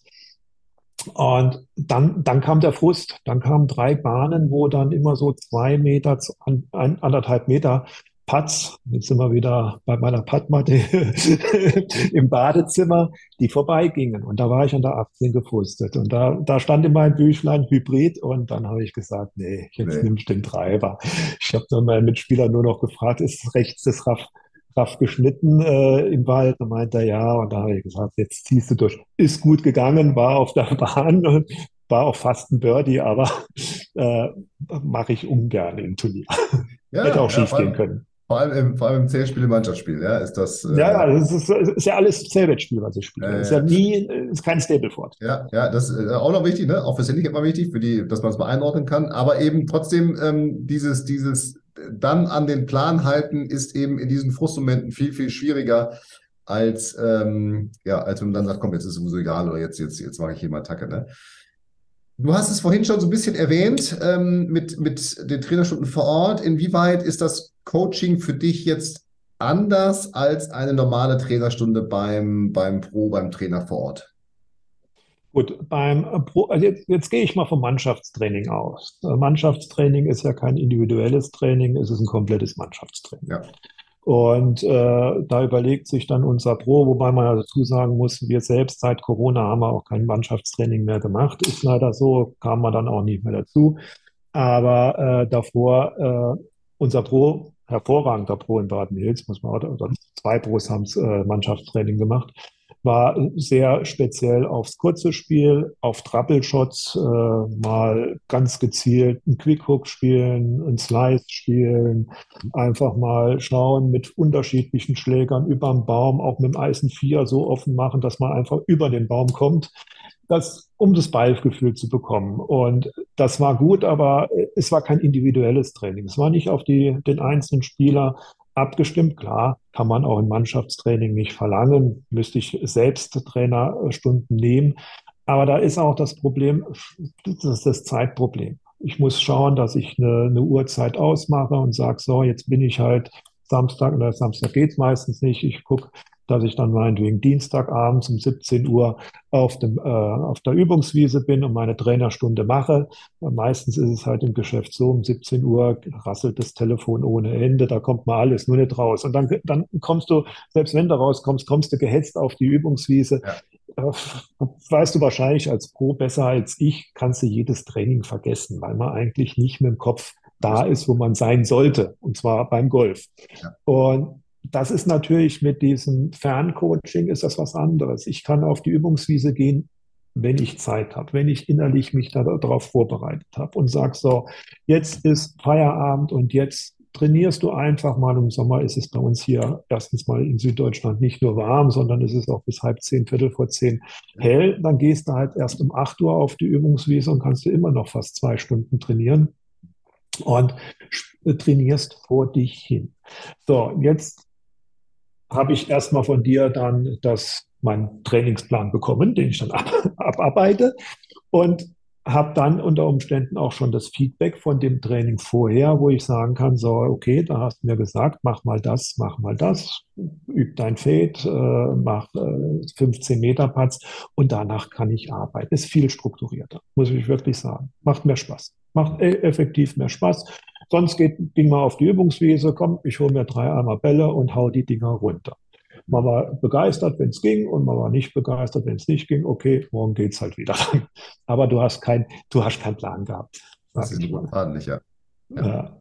Und dann, dann kam der Frust. Dann kamen drei Bahnen, wo dann immer so zwei Meter, ein, anderthalb Meter Putts, jetzt sind wir wieder bei meiner Puttmatte im Badezimmer, die vorbeigingen. Und da war ich an der 18 gefrustet. Und da, da stand in meinem Büchlein Hybrid. Und dann habe ich gesagt, nee, jetzt nee. nimmst du den Treiber. Ich habe dann meinen Mitspieler nur noch gefragt, ist rechts das Raff, Raff geschnitten äh, im Wald? Und meinte er, ja. Und da habe ich gesagt, jetzt ziehst du durch. Ist gut gegangen, war auf der Bahn und war auch fast ein Birdie, aber äh, mache ich ungern im Turnier. Ja, Hätte auch ja, schief gehen können.
Vor allem im, vor allem im Zählspiel, im Mannschaftsspiel, ja, ist das.
Äh, ja, ja, das ist, ist ja alles Zählwettspiel, was ich spiele. Äh, ist ja nie, ist kein Stableford.
Ja, ja, das ist äh, auch noch wichtig, ne? Auch für Handicap immer wichtig, für die, dass man es mal einordnen kann. Aber eben trotzdem ähm, dieses, dieses dann an den Plan halten ist eben in diesen Frustmomenten viel, viel schwieriger als, ähm, ja, als wenn man dann sagt, komm, jetzt ist es sowieso egal oder jetzt, jetzt, jetzt mache ich hier mal Attacke, ne? Du hast es vorhin schon so ein bisschen erwähnt ähm, mit, mit den Trainerstunden vor Ort. Inwieweit ist das Coaching für dich jetzt anders als eine normale Trainerstunde beim, beim Pro, beim Trainer vor Ort?
Gut, beim Pro, also jetzt, jetzt gehe ich mal vom Mannschaftstraining aus. Mannschaftstraining ist ja kein individuelles Training, es ist ein komplettes Mannschaftstraining. Ja. Und äh, da überlegt sich dann unser Pro, wobei man dazu sagen muss, wir selbst seit Corona haben wir auch kein Mannschaftstraining mehr gemacht. Ist leider so, kam man dann auch nicht mehr dazu. Aber äh, davor, äh, unser Pro, hervorragender Pro in Baden-Hills, muss man auch zwei Pros haben äh, Mannschaftstraining gemacht, war sehr speziell aufs kurze Spiel, auf Trappelshots, äh, mal ganz gezielt einen Quickhook spielen, einen Slice spielen, einfach mal schauen mit unterschiedlichen Schlägern über den Baum, auch mit dem Eisen 4 so offen machen, dass man einfach über den Baum kommt, das, um das Ballgefühl zu bekommen. Und das war gut, aber es war kein individuelles Training. Es war nicht auf die, den einzelnen Spieler abgestimmt. Klar, kann man auch im Mannschaftstraining nicht verlangen, müsste ich selbst Trainerstunden nehmen. Aber da ist auch das Problem, das ist das Zeitproblem. Ich muss schauen, dass ich eine, eine Uhrzeit ausmache und sage, so, jetzt bin ich halt Samstag, oder Samstag geht es meistens nicht. Ich gucke, dass ich dann meinetwegen Dienstagabends um 17 Uhr auf, dem, äh, auf der Übungswiese bin und meine Trainerstunde mache. Meistens ist es halt im Geschäft so, um 17 Uhr rasselt das Telefon ohne Ende, da kommt mal alles nur nicht raus. Und dann, dann kommst du, selbst wenn du rauskommst, kommst du gehetzt auf die Übungswiese. Ja. Äh, weißt du wahrscheinlich als Pro besser als ich, kannst du jedes Training vergessen, weil man eigentlich nicht mit dem Kopf da ist, wo man sein sollte, und zwar beim Golf. Ja. Und das ist natürlich mit diesem Ferncoaching ist das was anderes. Ich kann auf die Übungswiese gehen, wenn ich Zeit habe, wenn ich innerlich mich darauf vorbereitet habe und sage so, jetzt ist Feierabend und jetzt trainierst du einfach mal. Im Sommer ist es bei uns hier erstens mal in Süddeutschland nicht nur warm, sondern es ist auch bis halb zehn, Viertel vor zehn hell. Dann gehst du halt erst um acht Uhr auf die Übungswiese und kannst du immer noch fast zwei Stunden trainieren und trainierst vor dich hin. So, jetzt habe ich erstmal von dir dann das, meinen Trainingsplan bekommen, den ich dann ab, abarbeite und habe dann unter Umständen auch schon das Feedback von dem Training vorher, wo ich sagen kann, so, okay, da hast du mir gesagt, mach mal das, mach mal das, üb dein Fade, äh, mach äh, 15 Meter Putts und danach kann ich arbeiten. Ist viel strukturierter, muss ich wirklich sagen. Macht mehr Spaß. Macht e effektiv mehr Spaß. Sonst geht, ging man auf die Übungswiese, komm, ich hole mir drei Eimer Bälle und hau die Dinger runter. Man war begeistert, wenn es ging, und man war nicht begeistert, wenn es nicht ging. Okay, morgen geht es halt wieder. Aber du hast kein, du hast keinen Plan gehabt.
Das ist ordentlich, ja. ja. ja.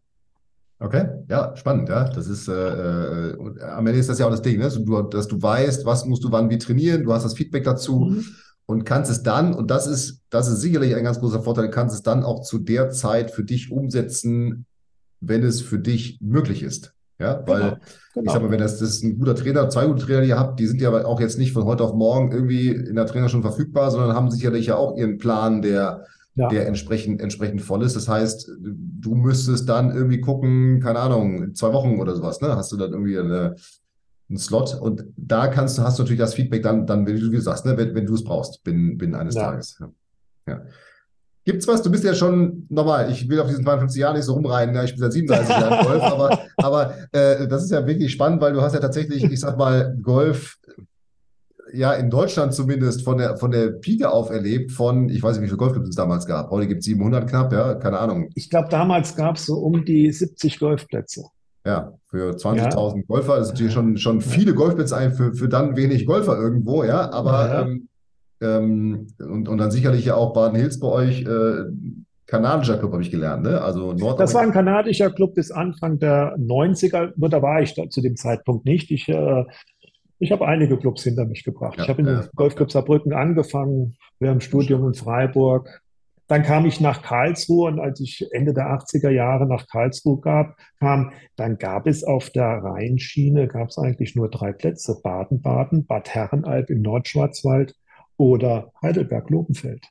Okay, ja, spannend, ja. Das ist äh, äh, am Ende ist das ja auch das Ding, ne? du, dass du weißt, was musst du wann wie trainieren, du hast das Feedback dazu mhm. und kannst es dann, und das ist, das ist sicherlich ein ganz großer Vorteil, kannst es dann auch zu der Zeit für dich umsetzen, wenn es für dich möglich ist. Ja, weil genau, genau. ich sag mal, wenn das, das ist ein guter Trainer, zwei gute Trainer, die ihr habt, die sind ja aber auch jetzt nicht von heute auf morgen irgendwie in der Trainer schon verfügbar, sondern haben sicherlich ja auch ihren Plan, der, ja. der entsprechend, entsprechend voll ist. Das heißt, du müsstest dann irgendwie gucken, keine Ahnung, zwei Wochen oder sowas, ne? Hast du dann irgendwie eine, einen Slot und da kannst du, hast du natürlich das Feedback dann, dann, wie du sagst, ne, wenn, wenn du es brauchst, binnen, binnen eines ja. Tages. Ja. ja. Gibt's was? Du bist ja schon nochmal, ich will auf diesen 52 Jahren nicht so rumreiten, ja, ich bin seit 37 Jahren Golf, aber, aber äh, das ist ja wirklich spannend, weil du hast ja tatsächlich, ich sag mal, Golf ja in Deutschland zumindest von der, von der Pike auf erlebt, von, ich weiß nicht, wie viele Golfclubs es damals gab. Heute gibt es 700 knapp, ja, keine Ahnung.
Ich glaube, damals gab es so um die 70 Golfplätze.
Ja, für 20.000 ja. Golfer das ist natürlich schon, schon viele Golfplätze für, für dann wenig Golfer irgendwo, ja, aber ja. Ähm, ähm, und, und dann sicherlich ja auch Baden-Hills bei euch. Äh, kanadischer Club habe ich gelernt, ne? Also
Nord Das war ein kanadischer Club bis Anfang der 90er. Nur da war ich da zu dem Zeitpunkt nicht. Ich, äh, ich habe einige Clubs hinter mich gebracht. Ja, ich habe in ja. Golfclub Saarbrücken angefangen, während dem Studium in Freiburg. Dann kam ich nach Karlsruhe und als ich Ende der 80er Jahre nach Karlsruhe gab, kam, dann gab es auf der Rheinschiene, gab es eigentlich nur drei Plätze, Baden-Baden, Bad Herrenalb im Nordschwarzwald oder Heidelberg-Lobenfeld.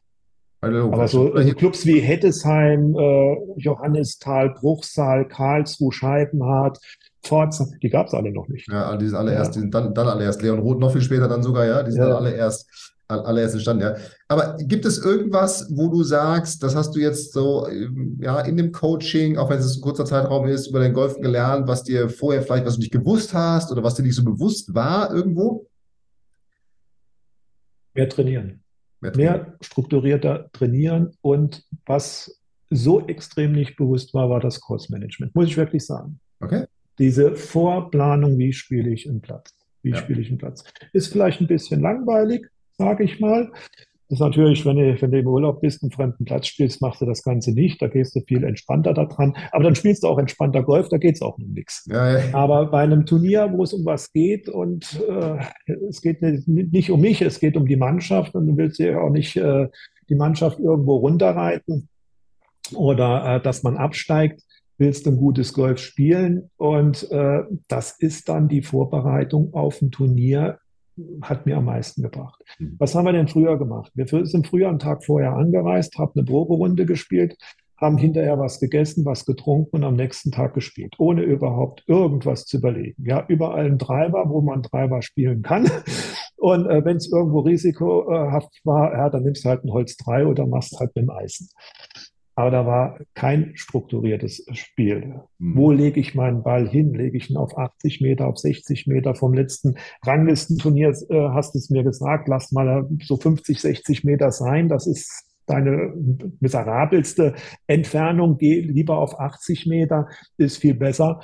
Aber so also Clubs wie Hettesheim, äh, Johannisthal, Bruchsal, Karlsruhe, Scheibenhardt, Pforzheim, die gab es alle noch nicht.
Ja, die sind alle erst, die sind dann, dann alle erst. Leon Roth noch viel später dann sogar, ja, die sind ja. dann alle erst, alle erst entstanden, ja. Aber gibt es irgendwas, wo du sagst, das hast du jetzt so, ähm, ja, in dem Coaching, auch wenn es ein kurzer Zeitraum ist, über den Golfen gelernt, was dir vorher vielleicht, was du nicht gewusst hast oder was dir nicht so bewusst war irgendwo?
Mehr trainieren. Mehr, trainieren. mehr strukturierter trainieren und was so extrem nicht bewusst war, war das Kursmanagement, muss ich wirklich sagen.
Okay.
Diese Vorplanung, wie spiele ich einen Platz? Wie ja. spiele ich einen Platz? Ist vielleicht ein bisschen langweilig, sage ich mal. Das ist natürlich, wenn du, wenn du im Urlaub bist, einen fremden Platz spielst, machst du das Ganze nicht. Da gehst du viel entspannter da dran. Aber dann spielst du auch entspannter Golf, da geht es auch um nichts. Ja, ja. Aber bei einem Turnier, wo es um was geht und äh, es geht nicht, um mich, es geht um die Mannschaft und du willst ja auch nicht äh, die Mannschaft irgendwo runterreiten oder äh, dass man absteigt, willst du ein gutes Golf spielen und äh, das ist dann die Vorbereitung auf ein Turnier hat mir am meisten gebracht. Mhm. Was haben wir denn früher gemacht? Wir sind früher einen Tag vorher angereist, haben eine Proberunde gespielt, haben hinterher was gegessen, was getrunken und am nächsten Tag gespielt, ohne überhaupt irgendwas zu überlegen. Ja, überall ein Treiber, wo man Treiber spielen kann. Und äh, wenn es irgendwo risikohaft war, ja, dann nimmst du halt ein Holz 3 oder machst halt mit dem Eisen. Aber da war kein strukturiertes Spiel. Mhm. Wo lege ich meinen Ball hin? Lege ich ihn auf 80 Meter, auf 60 Meter vom letzten Ranglistenturnier? Äh, hast du es mir gesagt, lass mal so 50, 60 Meter sein. Das ist deine miserabelste Entfernung. Geh lieber auf 80 Meter, ist viel besser.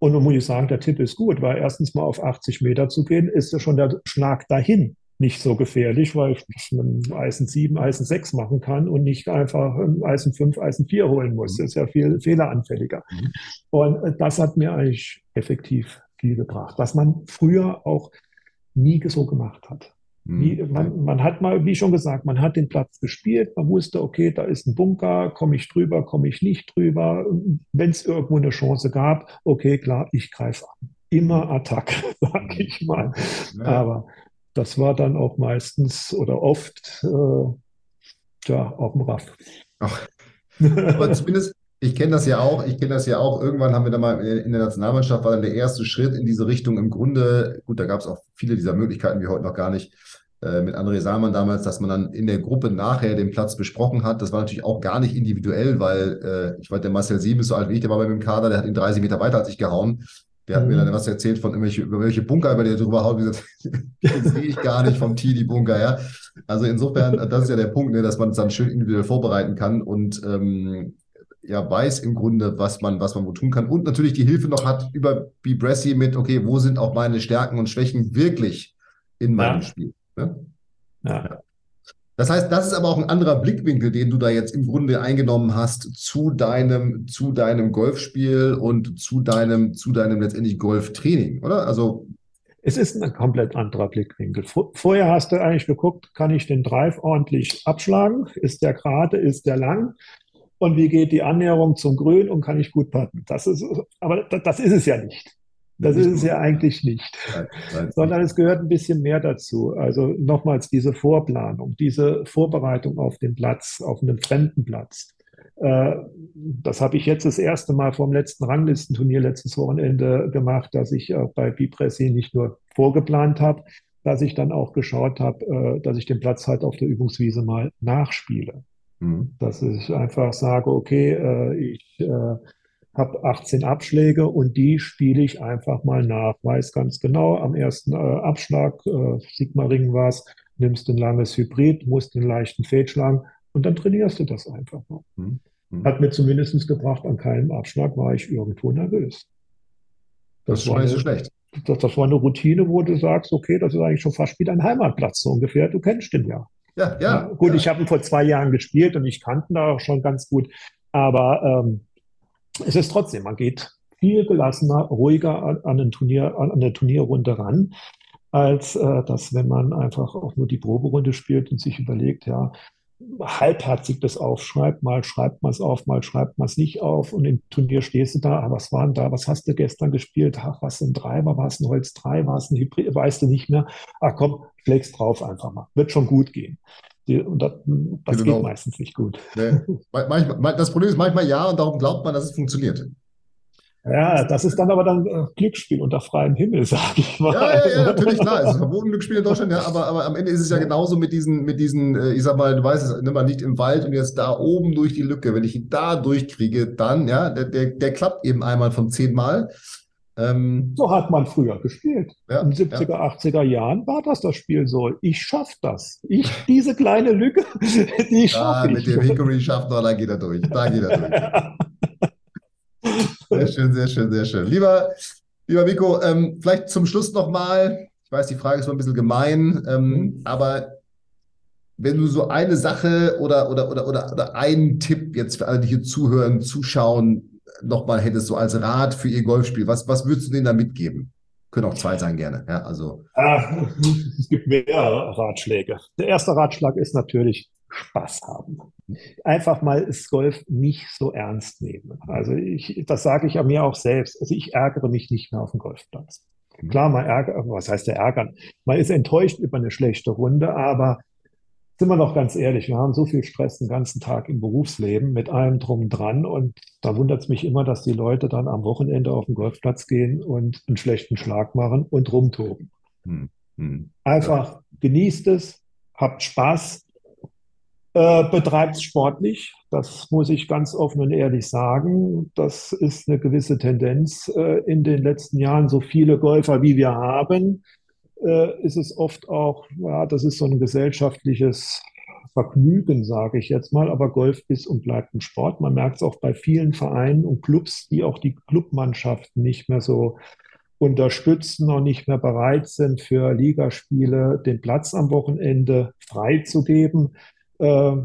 Und nun muss ich sagen, der Tipp ist gut, weil erstens mal auf 80 Meter zu gehen, ist ja schon der Schlag dahin nicht so gefährlich, weil ich mit Eisen 7, Eisen 6 machen kann und nicht einfach Eisen 5, Eisen 4 holen muss. Das ist ja viel fehleranfälliger. Mhm. Und äh, das hat mir eigentlich effektiv viel gebracht, was man früher auch nie so gemacht hat. Mhm. Nie, man, man, hat mal, wie schon gesagt, man hat den Platz gespielt, man wusste, okay, da ist ein Bunker, komme ich drüber, komme ich nicht drüber. Wenn es irgendwo eine Chance gab, okay, klar, ich greife an. Immer Attack, sag ich mal. Ja. Aber das war dann auch meistens oder oft äh, ja, auf dem Raff.
Ach. Aber zumindest, ich kenne das ja auch, ich kenne das ja auch. Irgendwann haben wir da mal in der Nationalmannschaft, war dann der erste Schritt in diese Richtung. Im Grunde, gut, da gab es auch viele dieser Möglichkeiten, wie heute noch gar nicht, äh, mit André Salman damals, dass man dann in der Gruppe nachher den Platz besprochen hat. Das war natürlich auch gar nicht individuell, weil äh, ich weiß, der Marcel Sieben ist so alt wie ich, der war bei mir im Kader, der hat ihn 30 Meter weiter als ich gehauen. Der hat mhm. mir dann was erzählt von irgendwelche, über welche Bunker, über die er drüber haut. Gesagt, das sehe ich gar nicht vom Tee, die Bunker, ja. Also insofern, das ist ja der Punkt, ne, dass man es dann schön individuell vorbereiten kann und ähm, ja weiß im Grunde, was man, was man wo tun kann. Und natürlich die Hilfe noch hat über Bibrassi mit, okay, wo sind auch meine Stärken und Schwächen wirklich in meinem ja. Spiel. Ne? Ja. Das heißt, das ist aber auch ein anderer Blickwinkel, den du da jetzt im Grunde eingenommen hast zu deinem, zu deinem Golfspiel und zu deinem, zu deinem letztendlich Golftraining, oder? Also
es ist ein komplett anderer Blickwinkel. Vorher hast du eigentlich geguckt, kann ich den Drive ordentlich abschlagen? Ist der gerade? Ist der lang? Und wie geht die Annäherung zum Grün und kann ich gut putten? Das ist, aber das ist es ja nicht. Das ist es ja eigentlich nicht, sondern es gehört ein bisschen mehr dazu. Also nochmals diese Vorplanung, diese Vorbereitung auf den Platz, auf einen fremden Platz. Äh, das habe ich jetzt das erste Mal vom letzten Ranglistenturnier letztes Wochenende gemacht, dass ich bei Bipressi nicht nur vorgeplant habe, dass ich dann auch geschaut habe, äh, dass ich den Platz halt auf der Übungswiese mal nachspiele. Mhm. Dass ich einfach sage, okay, äh, ich habe 18 Abschläge und die spiele ich einfach mal nach. Weiß ganz genau, am ersten äh, Abschlag, äh, Sigma-Ring war es, nimmst ein langes Hybrid, musst den leichten Fade schlagen und dann trainierst du das einfach mal. Mhm. mhm. Hat mir zumindest gebracht, an keinem Abschlag war ich irgendwo nervös.
Das, das war nicht so schlecht.
Das, das, war eine Routine, wo du sagst, okay, das ist eigentlich schon fast wie dein Heimatplatz so ungefähr. Du kennst den ja. Ja, ja. ja gut, ja. ich habe ihn vor zwei Jahren gespielt und ich kannte ihn da auch schon ganz gut. Aber ähm, es ist trotzdem, man geht viel gelassener, ruhiger an, den Turnier, an eine Turnierrunde ran, als äh, dass, wenn man einfach auch nur die Proberunde spielt und sich überlegt, ja, halbherzig das aufschreibt, mal schreibt man es auf, mal schreibt man es nicht auf und im Turnier stehst du da, ah, was war denn da, was hast du gestern gespielt, ach, was ein Treiber, war es ein Holz 3, war es ein Hybrid, weißt du nicht mehr, ach komm, schlägst drauf einfach mal, wird schon gut gehen. Die, und das, das genau. geht meistens nicht gut.
Nee. Manchmal, das Problem ist manchmal ja und darum glaubt man, dass es funktioniert.
Ja, das ist dann aber dann äh, Glücksspiel unter freiem Himmel, sage ich mal. Ja,
ja, ja, natürlich, klar. Es ist verboten Glücksspiel in Deutschland, ja, aber, aber am Ende ist es ja genauso mit diesen, mit diesen, äh, ich sag mal, du weißt es, mal nicht im Wald und jetzt da oben durch die Lücke. Wenn ich ihn da durchkriege, dann, ja, der, der, der klappt eben einmal von zehnmal.
Ähm, so hat man früher gespielt. Ja, In den 70er, ja. 80er Jahren war das das Spiel so. Ich schaffe das. Ich, diese kleine Lücke, die schaffe ah,
ich. Mit dem Hickory schafft noch, da geht er durch. Da geht er durch. sehr schön, sehr schön, sehr schön. Lieber, lieber Vico, ähm, vielleicht zum Schluss nochmal. Ich weiß, die Frage ist mal ein bisschen gemein, ähm, mhm. aber wenn du so eine Sache oder, oder, oder, oder, oder einen Tipp jetzt für alle, die hier zuhören, zuschauen, nochmal hättest, so als Rat für ihr Golfspiel, was, was würdest du denen da mitgeben? Können auch zwei sein gerne. Ja, also.
Ah, es gibt mehrere Ratschläge. Der erste Ratschlag ist natürlich Spaß haben. Einfach mal das Golf nicht so ernst nehmen. Also ich, das sage ich an mir auch selbst. Also ich ärgere mich nicht mehr auf dem Golfplatz. Mhm. Klar, man ärgert, was heißt der ärgern? Man ist enttäuscht über eine schlechte Runde, aber sind wir doch ganz ehrlich, wir haben so viel Stress den ganzen Tag im Berufsleben mit allem drum dran und da wundert es mich immer, dass die Leute dann am Wochenende auf den Golfplatz gehen und einen schlechten Schlag machen und rumtoben. Hm. Hm. Einfach genießt es, habt Spaß, äh, betreibt es sportlich. Das muss ich ganz offen und ehrlich sagen. Das ist eine gewisse Tendenz äh, in den letzten Jahren. So viele Golfer, wie wir haben, äh, ist es oft auch, ja, das ist so ein gesellschaftliches Vergnügen, sage ich jetzt mal. Aber Golf ist und bleibt ein Sport. Man merkt es auch bei vielen Vereinen und Clubs, die auch die Clubmannschaften nicht mehr so unterstützen und nicht mehr bereit sind, für Ligaspiele den Platz am Wochenende freizugeben, äh,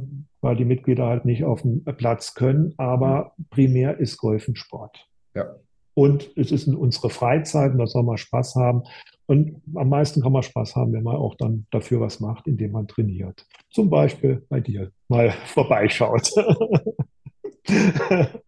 weil die Mitglieder halt nicht auf dem Platz können. Aber primär ist Golf ein Sport. Ja. Und es ist in unsere Freizeit und da soll man Spaß haben. Und am meisten kann man Spaß haben, wenn man auch dann dafür was macht, indem man trainiert. Zum Beispiel bei dir mal vorbeischaut.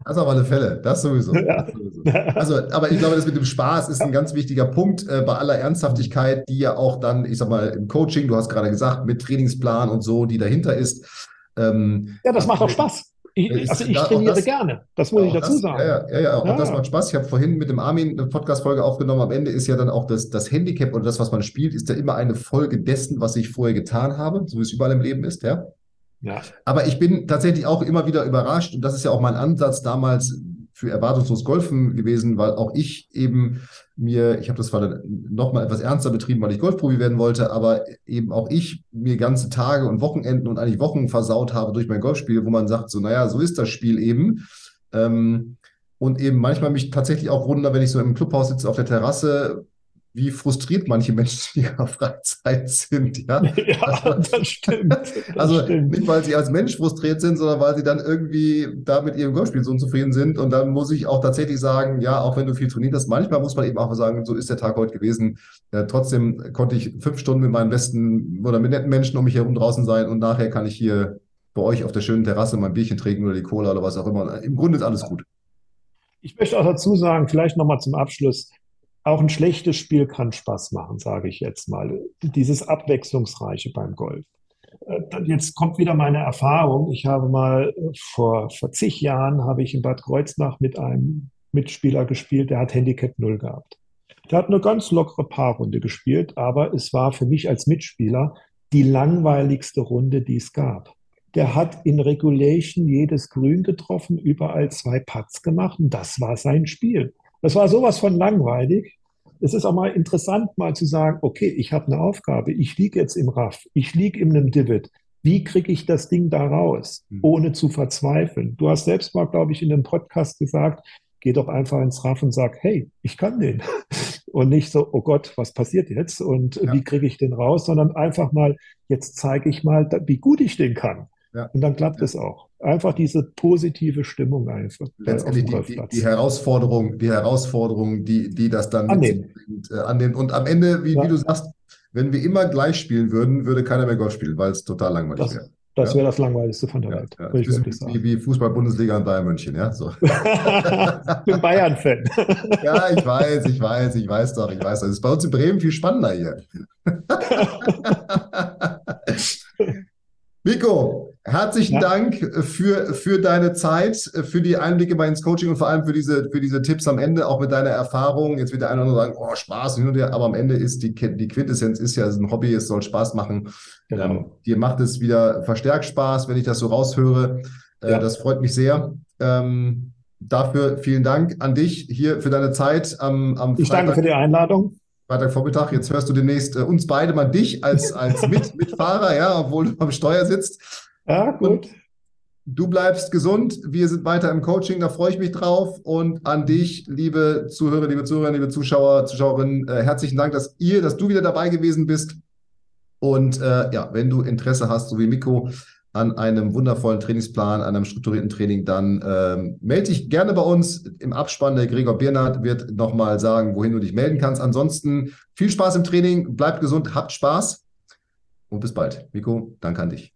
Das auf alle Fälle, das sowieso. das sowieso. Also, aber ich glaube, das mit dem Spaß ist ein ganz wichtiger Punkt äh, bei aller Ernsthaftigkeit, die ja auch dann, ich sag mal, im Coaching, du hast gerade gesagt, mit Trainingsplan und so, die dahinter ist.
Ähm, ja, das macht auch Spaß. Ich, also ich trainiere das, gerne, das muss ich dazu
das,
sagen.
Ja, ja, ja, und ja. das macht Spaß. Ich habe vorhin mit dem Armin eine Podcast-Folge aufgenommen. Am Ende ist ja dann auch das, das Handicap oder das, was man spielt, ist ja immer eine Folge dessen, was ich vorher getan habe, so wie es überall im Leben ist, ja. Ja. Aber ich bin tatsächlich auch immer wieder überrascht, und das ist ja auch mein Ansatz damals für erwartungslos Golfen gewesen, weil auch ich eben mir, ich habe das zwar nochmal etwas ernster betrieben, weil ich Golfprofi werden wollte, aber eben auch ich mir ganze Tage und Wochenenden und eigentlich Wochen versaut habe durch mein Golfspiel, wo man sagt, so, naja, so ist das Spiel eben. Ähm, und eben manchmal mich tatsächlich auch wundern, wenn ich so im Clubhaus sitze auf der Terrasse, wie frustriert manche Menschen in ihrer Freizeit sind. Ja, ja also, das stimmt. Das also stimmt. nicht, weil sie als Mensch frustriert sind, sondern weil sie dann irgendwie da mit ihrem Golfspiel so unzufrieden sind. Und dann muss ich auch tatsächlich sagen, ja, auch wenn du viel trainiert hast, manchmal muss man eben auch sagen, so ist der Tag heute gewesen. Äh, trotzdem konnte ich fünf Stunden mit meinen besten oder mit netten Menschen um mich herum draußen sein und nachher kann ich hier bei euch auf der schönen Terrasse mein Bierchen trinken oder die Cola oder was auch immer. Im Grunde ist alles gut.
Ich möchte auch dazu sagen, vielleicht nochmal zum Abschluss, auch ein schlechtes Spiel kann Spaß machen, sage ich jetzt mal. Dieses Abwechslungsreiche beim Golf. Äh, jetzt kommt wieder meine Erfahrung. Ich habe mal äh, vor, vor zig Jahren habe ich in Bad Kreuznach mit einem Mitspieler gespielt, der hat Handicap 0 gehabt. Der hat eine ganz lockere Paarrunde gespielt, aber es war für mich als Mitspieler die langweiligste Runde, die es gab. Der hat in Regulation jedes Grün getroffen, überall zwei Putts gemacht und das war sein Spiel. Das war sowas von langweilig. Es ist auch mal interessant, mal zu sagen, okay, ich habe eine Aufgabe, ich liege jetzt im Raff, ich liege in einem Divid. Wie kriege ich das Ding da raus, hm. ohne zu verzweifeln? Du hast selbst mal, glaube ich, in einem Podcast gesagt, geh doch einfach ins Raff und sag, hey, ich kann den. Und nicht so, oh Gott, was passiert jetzt und ja. wie kriege ich den raus, sondern einfach mal, jetzt zeige ich mal, wie gut ich den kann. Ja. Und dann klappt es auch einfach diese positive Stimmung einfach.
Letztendlich die, die, die, Herausforderung, die Herausforderung, die, die das dann
annehmen.
Bringt, äh, annehmen. Und am Ende, wie, ja. wie, du sagst, wenn wir immer gleich spielen würden, würde keiner mehr Golf spielen, weil es total langweilig wäre.
Das wäre das Langweiligste von der ja, Welt.
Ja, ich wie, wie Fußball-Bundesliga in Bayern München, ja. So.
ich bin Bayern-Fan.
ja, ich weiß, ich weiß, ich weiß doch, ich weiß. Es ist bei uns in Bremen viel spannender hier. Nico, herzlichen ja. Dank für, für deine Zeit, für die Einblicke bei ins Coaching und vor allem für diese, für diese Tipps am Ende, auch mit deiner Erfahrung. Jetzt wird der eine oder andere sagen, oh, Spaß hin und her, aber am Ende ist die, die Quintessenz ist ja, ein Hobby, es soll Spaß machen. Genau. Ähm, dir macht es wieder verstärkt Spaß, wenn ich das so raushöre. Äh, ja. Das freut mich sehr. Ähm, dafür vielen Dank an dich hier für deine Zeit am, am
Ich Freitag. danke für die Einladung.
Freitagvormittag. Jetzt hörst du demnächst äh, uns beide mal dich als, als Mit Mitfahrer, ja, obwohl du am Steuer sitzt.
Ja, gut.
Du bleibst gesund. Wir sind weiter im Coaching, da freue ich mich drauf. Und an dich, liebe Zuhörer, liebe Zuhörer, liebe Zuschauer, Zuschauerinnen, äh, herzlichen Dank, dass ihr, dass du wieder dabei gewesen bist. Und äh, ja, wenn du Interesse hast, so wie Miko, an einem wundervollen Trainingsplan, an einem strukturierten Training, dann ähm, melde dich gerne bei uns. Im Abspann der Gregor Birnert wird nochmal sagen, wohin du dich melden kannst. Ansonsten viel Spaß im Training, bleibt gesund, habt Spaß und bis bald. Miko, danke an dich.